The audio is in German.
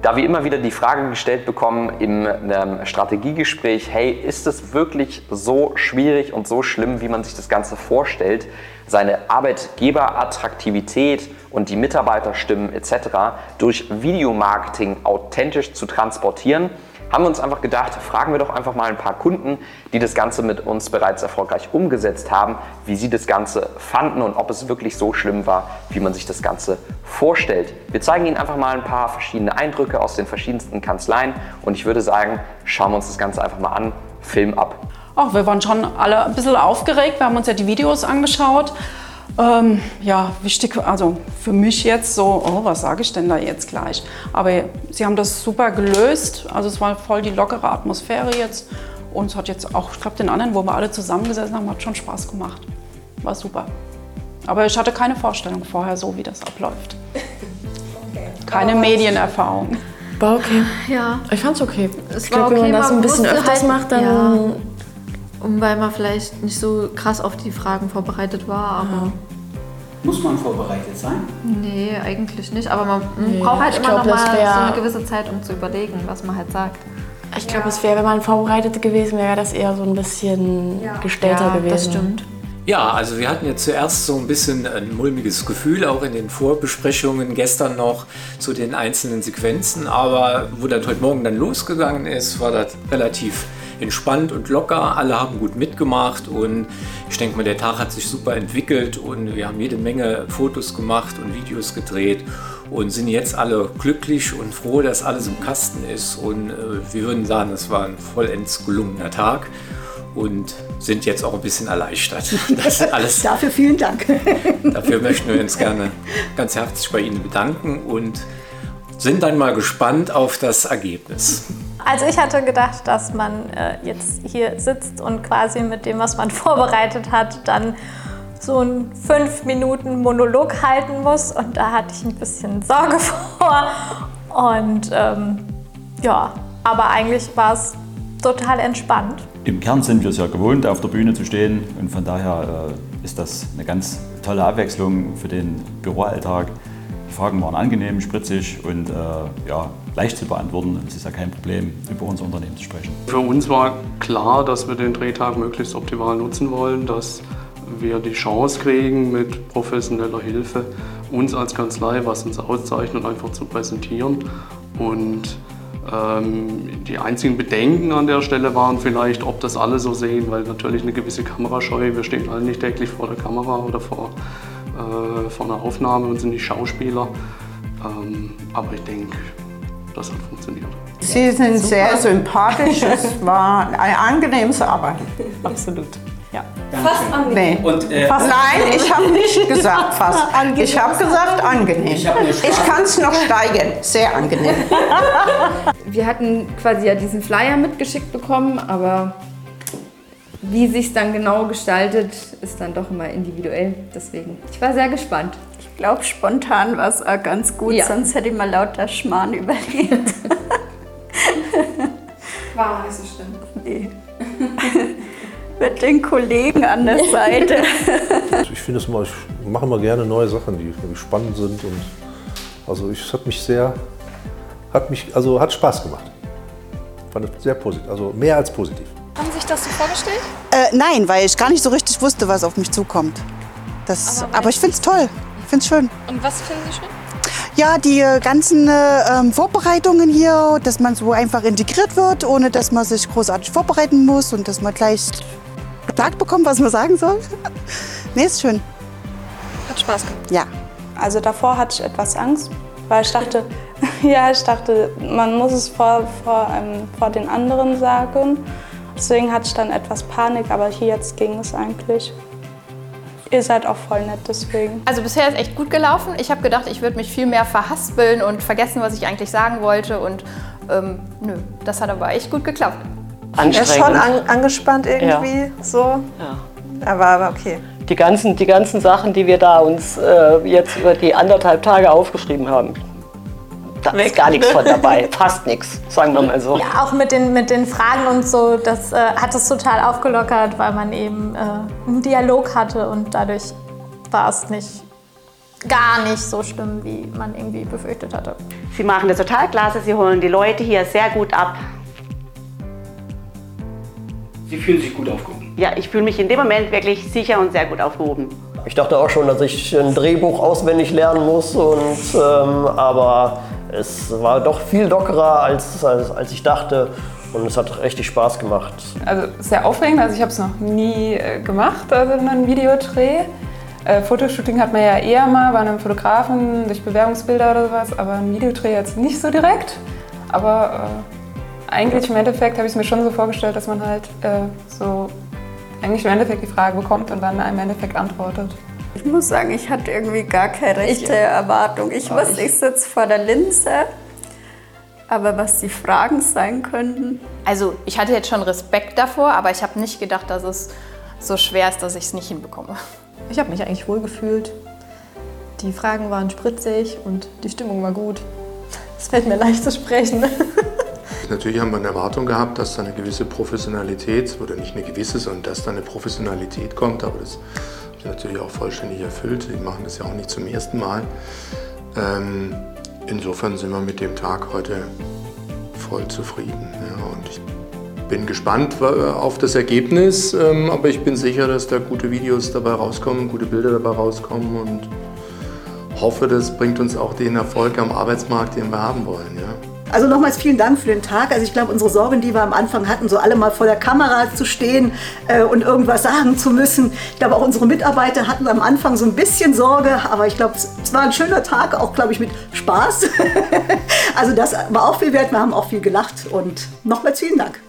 Da wir immer wieder die Frage gestellt bekommen im Strategiegespräch, hey, ist es wirklich so schwierig und so schlimm, wie man sich das Ganze vorstellt, seine Arbeitgeberattraktivität und die Mitarbeiterstimmen etc. durch Videomarketing authentisch zu transportieren? haben wir uns einfach gedacht, fragen wir doch einfach mal ein paar Kunden, die das Ganze mit uns bereits erfolgreich umgesetzt haben, wie sie das Ganze fanden und ob es wirklich so schlimm war, wie man sich das Ganze vorstellt. Wir zeigen Ihnen einfach mal ein paar verschiedene Eindrücke aus den verschiedensten Kanzleien und ich würde sagen, schauen wir uns das Ganze einfach mal an. Film ab. Ach, wir waren schon alle ein bisschen aufgeregt. Wir haben uns ja die Videos angeschaut. Ähm, ja, wichtig, also für mich jetzt so, oh, was sage ich denn da jetzt gleich? Aber sie haben das super gelöst. Also es war voll die lockere Atmosphäre jetzt. Und es hat jetzt auch, ich glaube, den anderen, wo wir alle zusammengesessen haben, hat schon Spaß gemacht. War super. Aber ich hatte keine Vorstellung vorher, so wie das abläuft. Okay. Keine Medienerfahrung. War okay. Ja. Ich fand's okay. Es ich glaube, okay, wenn man das ein bisschen öfters halt- macht, dann. Ja. Und weil man vielleicht nicht so krass auf die Fragen vorbereitet war, aber Muss man vorbereitet sein? nee, eigentlich nicht. Aber man Nee, braucht halt ich immer glaub, noch mal wär- so eine gewisse Zeit, um zu überlegen, was man halt sagt. Ich glaube, es wäre, wenn man vorbereitet gewesen wäre, das eher so ein bisschen gestellter ja, gewesen. das stimmt. Ja, also wir hatten ja zuerst so ein bisschen ein mulmiges Gefühl, auch in den Vorbesprechungen gestern noch zu den einzelnen Sequenzen. Aber wo das heute Morgen dann losgegangen ist, war das relativ entspannt und locker. Alle haben gut mitgemacht und ich denke mal, der Tag hat sich super entwickelt und wir haben jede Menge Fotos gemacht und Videos gedreht und sind jetzt alle glücklich und froh, dass alles im Kasten ist. Und äh, wir würden sagen, es war ein vollends gelungener Tag und sind jetzt auch ein bisschen erleichtert. Das ist alles. Dafür vielen Dank. Dafür möchten wir uns gerne ganz herzlich bei Ihnen bedanken und sind dann mal gespannt auf das Ergebnis. Also ich hatte gedacht, dass man äh, jetzt hier sitzt und quasi mit dem, was man vorbereitet hat, dann so einen fünf Minuten Monolog halten muss. Und da hatte ich ein bisschen Sorge vor. Und ähm, ja, aber eigentlich war es total entspannt. Im Kern sind wir es ja gewohnt, auf der Bühne zu stehen und von daher äh, ist das eine ganz tolle Abwechslung für den Büroalltag. Die Fragen waren angenehm, spritzig und äh, ja, leicht zu beantworten. Es ist ja kein Problem, über unser Unternehmen zu sprechen. Für uns war klar, dass wir den Drehtag möglichst optimal nutzen wollen, dass wir die Chance kriegen, mit professioneller Hilfe uns als Kanzlei, was uns auszeichnet, einfach zu präsentieren. Und die einzigen Bedenken an der Stelle waren vielleicht, ob das alle so sehen, weil natürlich eine gewisse Kamerascheu, wir stehen alle nicht täglich vor der Kamera oder vor, äh, vor einer Aufnahme und sind nicht Schauspieler. Ähm, aber ich denke, das hat funktioniert. Sie sind sehr sympathisch. Es war ein angenehmes Arbeiten. Absolut. Ja. Fast angenehm. Nee. Und, äh, Fast, nein, ich habe nicht gesagt fast. Ich habe gesagt angenehm. Ich Ich kann es noch steigern. Sehr angenehm. Wir hatten quasi ja diesen Flyer mitgeschickt bekommen, aber wie sich dann genau gestaltet, ist dann doch immer individuell. Deswegen, ich war sehr gespannt. Ich glaube, spontan war es auch ganz gut, Ja. sonst hätte ich mal lauter Schmarrn überlegt. War nicht so schlimm. nee. Mit den Kollegen an der Seite. Ich finde es mal, ich mache immer gerne neue Sachen, die, die spannend sind und also ich, es hat mich sehr, hat mich, also hat Spaß gemacht. Fand es sehr positiv, also mehr als positiv. Haben Sie sich das so vorgestellt? Äh, nein, weil ich gar nicht so richtig wusste, was auf mich zukommt. Das, Aber aber, ich finde es toll. Ich finde es schön. Und was finden Sie schön? Ja, die äh, ganzen äh, ähm, Vorbereitungen hier, dass man so einfach integriert wird, ohne dass man sich großartig vorbereiten muss und dass man gleich gesagt bekommt, was man sagen soll. nee, ist schön. Hat Spaß gemacht. Ja. Also davor hatte ich etwas Angst, weil ich dachte, ja, ich dachte, man muss es vor, vor, ähm, vor den anderen sagen. Deswegen hatte ich dann etwas Panik, aber hier jetzt ging es eigentlich. Ihr seid auch voll nett, deswegen. Also bisher ist echt gut gelaufen. Ich habe gedacht, ich würde mich viel mehr verhaspeln und vergessen, was ich eigentlich sagen wollte. Und ähm, nö, das hat aber echt gut geklappt. Er ist schon an, angespannt irgendwie, so. Ja. Aber, aber okay. Die ganzen, die ganzen Sachen, die wir da uns äh, jetzt über die anderthalb Tage aufgeschrieben haben, da ist gar nichts von dabei. Fast nichts, sagen wir mal so. Ja, auch mit den, mit den Fragen und so, das äh, hat es total aufgelockert, weil man eben äh, einen Dialog hatte und dadurch war es nicht gar nicht so schlimm, wie man irgendwie befürchtet hatte. Sie machen das total klasse, Sie holen die Leute hier sehr gut ab. Sie fühlen sich gut aufgehoben. Ja, ich fühle mich in dem Moment wirklich sicher und sehr gut aufgehoben. Ich dachte auch schon, dass ich ein Drehbuch auswendig lernen muss, und, ähm, aber es war doch viel lockerer, als, als, als ich dachte. Und es hat richtig Spaß gemacht. Also sehr aufregend, also ich habe es noch nie äh, gemacht, also einen Videodreh. Äh, Fotoshooting hat man ja eher mal bei einem Fotografen durch Bewerbungsbilder oder sowas, aber ein Videodreh jetzt nicht so direkt. Aber äh, eigentlich im Endeffekt habe ich es mir schon so vorgestellt, dass man halt äh, so eigentlich im Endeffekt die Frage bekommt und dann im Endeffekt antwortet. Ich muss sagen, ich hatte irgendwie gar keine rechte Erwartung. Ich wusste, ich- ich sitze vor der Linse. Aber was die Fragen sein könnten. Also ich hatte jetzt schon Respekt davor, aber ich habe nicht gedacht, dass es so schwer ist, dass ich es nicht hinbekomme. Ich habe mich eigentlich wohl gefühlt. Die Fragen waren spritzig und die Stimmung war gut. Es fällt mir leicht zu sprechen. Natürlich haben wir eine Erwartung gehabt, dass da eine gewisse Professionalität, oder nicht eine gewisse, sondern dass da eine Professionalität kommt, aber das natürlich auch vollständig erfüllt. Die machen das ja auch nicht zum ersten Mal. Ähm, insofern sind wir mit dem Tag heute voll zufrieden. Ja, und ich bin gespannt äh, auf das Ergebnis, ähm, aber ich bin sicher, dass da gute Videos dabei rauskommen, gute Bilder dabei rauskommen und hoffe, das bringt uns auch den Erfolg am Arbeitsmarkt, den wir haben wollen. Ja. Also nochmals vielen Dank für den Tag. Also ich glaube, unsere Sorgen, die wir am Anfang hatten, so alle mal vor der Kamera zu stehen äh, und irgendwas sagen zu müssen. Ich glaube, auch unsere Mitarbeiter hatten am Anfang so ein bisschen Sorge, aber ich glaube, es es war ein schöner Tag, auch glaube ich mit Spaß. also das war auch viel wert. Wir haben auch viel gelacht und nochmals vielen Dank.